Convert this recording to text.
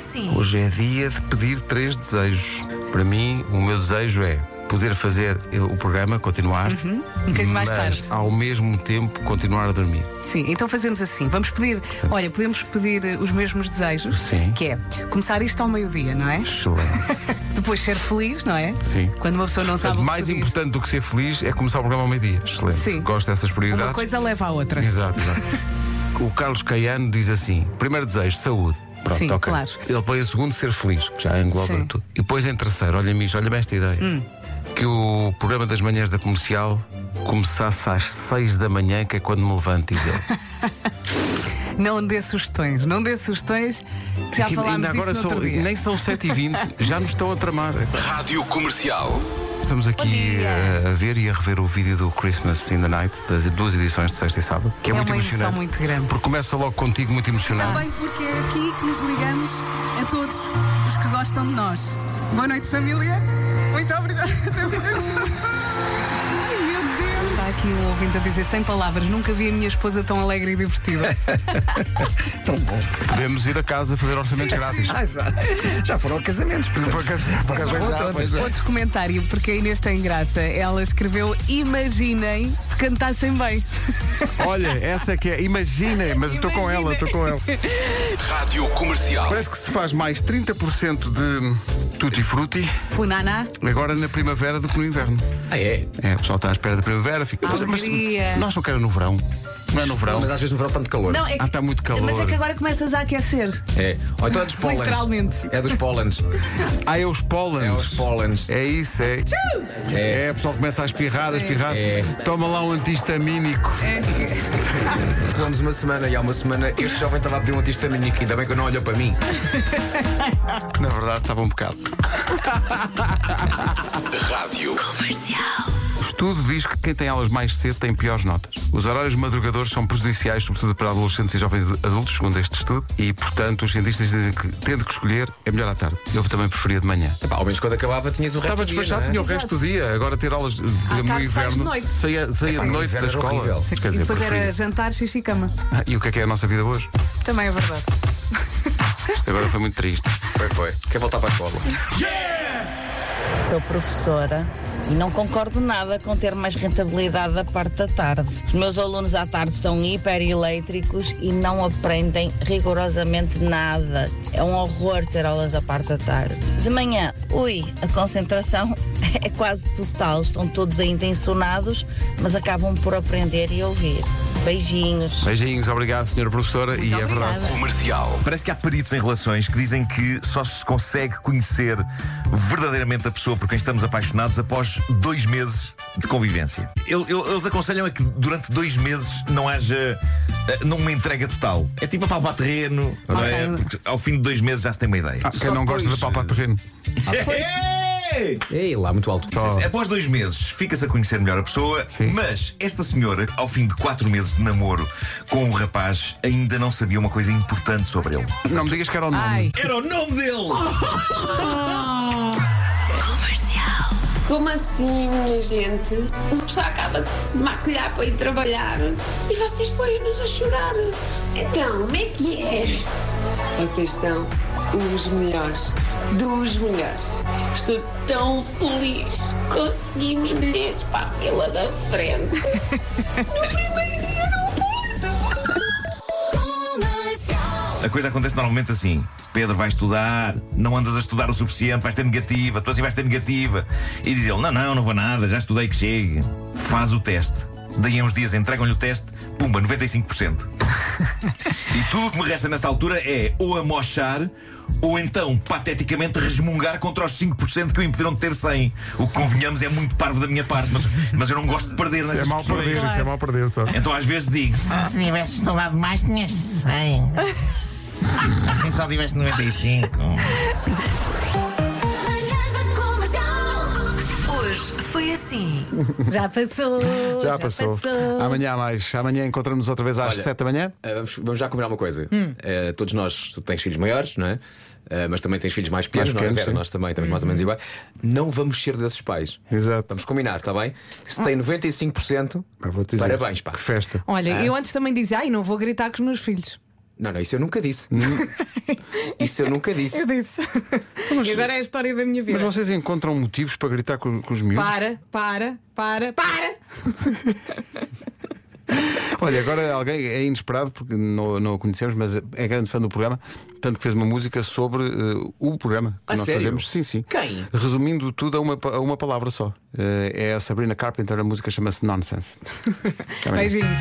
assim. Hoje é dia de pedir três desejos. Para mim, o meu desejo é poder fazer o programa, continuar, um bocadinho mais mas tarde. ao mesmo tempo continuar a dormir. Sim, então fazemos assim. Vamos pedir, olha, podemos pedir os mesmos desejos. Sim. Que é começar isto ao meio-dia, não é? Excelente. Depois ser feliz, não é? Sim. Quando uma pessoa não sabe Portanto, o que mais pedir. importante do que ser feliz é começar o programa ao meio-dia. Excelente. Sim. Gosto dessas prioridades. Uma coisa leva à outra. Exato, exato. o Carlos Caiano diz assim: primeiro desejo, saúde. Pronto, Sim, ok. claro. Ele põe em segundo ser feliz, que já engloba Sim. tudo. E depois em terceiro, olha-me isto, olha-me esta ideia. Hum. Que o programa das manhãs da comercial começasse às seis da manhã, que é quando me levanto, diz ele. Não dê sugestões, não dê sugestões, que já Que falámos ainda disso agora no são, nem são 7h20, já nos estão a tramar. Rádio Comercial. Estamos aqui eh, a ver e a rever o vídeo do Christmas in the Night, das duas edições de sexta e sábado, que é, É muito emocionante. muito grande. Porque começa logo contigo muito emocionante. Também porque é aqui que nos ligamos a todos os que gostam de nós. Boa noite, família. Muito obrigada. Aqui um ouvinte a dizer sem palavras, nunca vi a minha esposa tão alegre e divertida. Podemos ir a casa fazer orçamentos grátis. Ah, exato. Já foram a casamentos, portanto. Por acaso- por acaso Pois já, já, pois já. Outro comentário, porque a Inês tem graça. Ela escreveu: Imaginem se cantassem bem. Olha, essa é que é. Imaginem, mas estou com ela, estou com ela. Rádio Comercial. Parece que se faz mais 30% de tutti frutti Funaná, agora na primavera do que no inverno. Ah, é? É, o pessoal está à espera da primavera, fica. Mas, mas nós não queremos no verão. Não é no verão. Mas às vezes no verão está muito calor. Não, é Ah, está muito calor. Mas é que agora começas a aquecer. É. Ou então é dos pólenes. Literalmente. É dos pólenes. Ah, é os pólenes. É os pólenes. É isso, é. É. É, o pessoal começa a espirrar, a espirrar. É. Toma lá um antihistamínico. Fomos uma semana e há uma semana este jovem estava a pedir um antihistamínico. Ainda bem que não olhou para mim. Que na verdade estava um bocado. Rádio. O estudo diz que quem tem aulas mais cedo tem piores notas. Os horários madrugadores são prejudiciais, sobretudo para adolescentes e jovens adultos, segundo este estudo, e, portanto, os cientistas dizem que, tendo que escolher, é melhor à tarde. Eu também preferia de manhã. Epá, ao menos quando acabava tinhas o resto Estava do dia, despachado, não é? tinha o resto do dia. Agora ter aulas exemplo, no de inverno. noite. Saía, saía Epá, de no noite da era escola. horrível. Quer e dizer, depois era preferia. jantar, xixi e cama. Ah, E o que é que é a nossa vida hoje? Também é verdade. Isto agora foi muito triste. Foi, foi. Quer voltar para a escola? Sou professora e não concordo nada com ter mais rentabilidade da parte da tarde. Os meus alunos à tarde estão hiperelétricos e não aprendem rigorosamente nada. É um horror ter aulas da parte da tarde. De manhã, ui, a concentração é quase total. Estão todos ainda ensonados, mas acabam por aprender e ouvir. Beijinhos. Beijinhos, obrigado, senhora professora. e é verdade. Comercial. Parece que há peritos em relações que dizem que só se consegue conhecer verdadeiramente a pessoa por quem estamos apaixonados após dois meses de convivência. El- el- Eles aconselham a que durante dois meses não haja eh, não uma entrega total. É tipo a palpar terreno, não é? Porque ao fim de dois meses já se tem uma ideia. Ah, quem não gosta de palpar terreno. Ei! Ei, lá, muito alto. Sim, sim. Após dois meses, fica-se a conhecer melhor a pessoa, Sim. mas esta senhora, ao fim de quatro meses de namoro com um rapaz, ainda não sabia uma coisa importante sobre ele. Não me digas que era o nome. Ai, Era o nome dele! Como assim, minha gente? Uma pessoa acaba de se maquilhar para ir trabalhar e vocês põem-nos a chorar. Então, como é que é? Vocês são os melhores, dos melhores. Estou tão feliz. Conseguimos bilhetes para a fila da frente. No primeiro dia no Porto. A coisa acontece normalmente assim. Pedro vai estudar, não andas a estudar o suficiente, vais ter negativa, tu assim vais ter negativa. E diz ele: Não, não, não vou nada, já estudei que chegue. Faz o teste. Daí a uns dias entregam-lhe o teste, pumba, 95%. e tudo o que me resta nessa altura é ou amochar ou então, pateticamente, resmungar contra os 5% que o impediram de ter 100. O que convenhamos é muito parvo da minha parte, mas, mas eu não gosto de perder Isso nessas é mal perder, isso é mal perder só. Então às vezes digo Se tivesse estudado mais, tinhas 100. Assim só tiveste 95. Assim. Já passou. Já passou. Amanhã há mais. Amanhã encontramos outra vez às Olha, 7 da manhã. Ah, vamos, vamos já combinar uma coisa. Hum. Ah, todos nós, tu tens filhos maiores, não é? Ah, mas também tens filhos mais pequenos, pequenos, não é? Vera? sim. Nós também estamos mais ou menos igual. Não vamos ser desses pais. Exato. Vamos combinar, está bem? Se tem 95%, Pá, vou-te dizer, parabéns, pá. Que festa. Olha, eu antes também dizia, ai, não vou gritar com os meus filhos. Não, não, isso eu nunca disse. Isso eu nunca disse. Eu disse. E agora é a história da minha vida. Mas vocês encontram motivos para gritar com, com os miúdos? Para, para, para, para! Olha, agora alguém é inesperado porque não, não o conhecemos, mas é grande fã do programa, tanto que fez uma música sobre eh, o programa que A nós sério? fazemos. Sim, sim. Quem? Resumindo tudo a uma, a uma palavra só. Eh, é a Sabrina Carpenter, a música chama-se Nonsense. Beijinhos.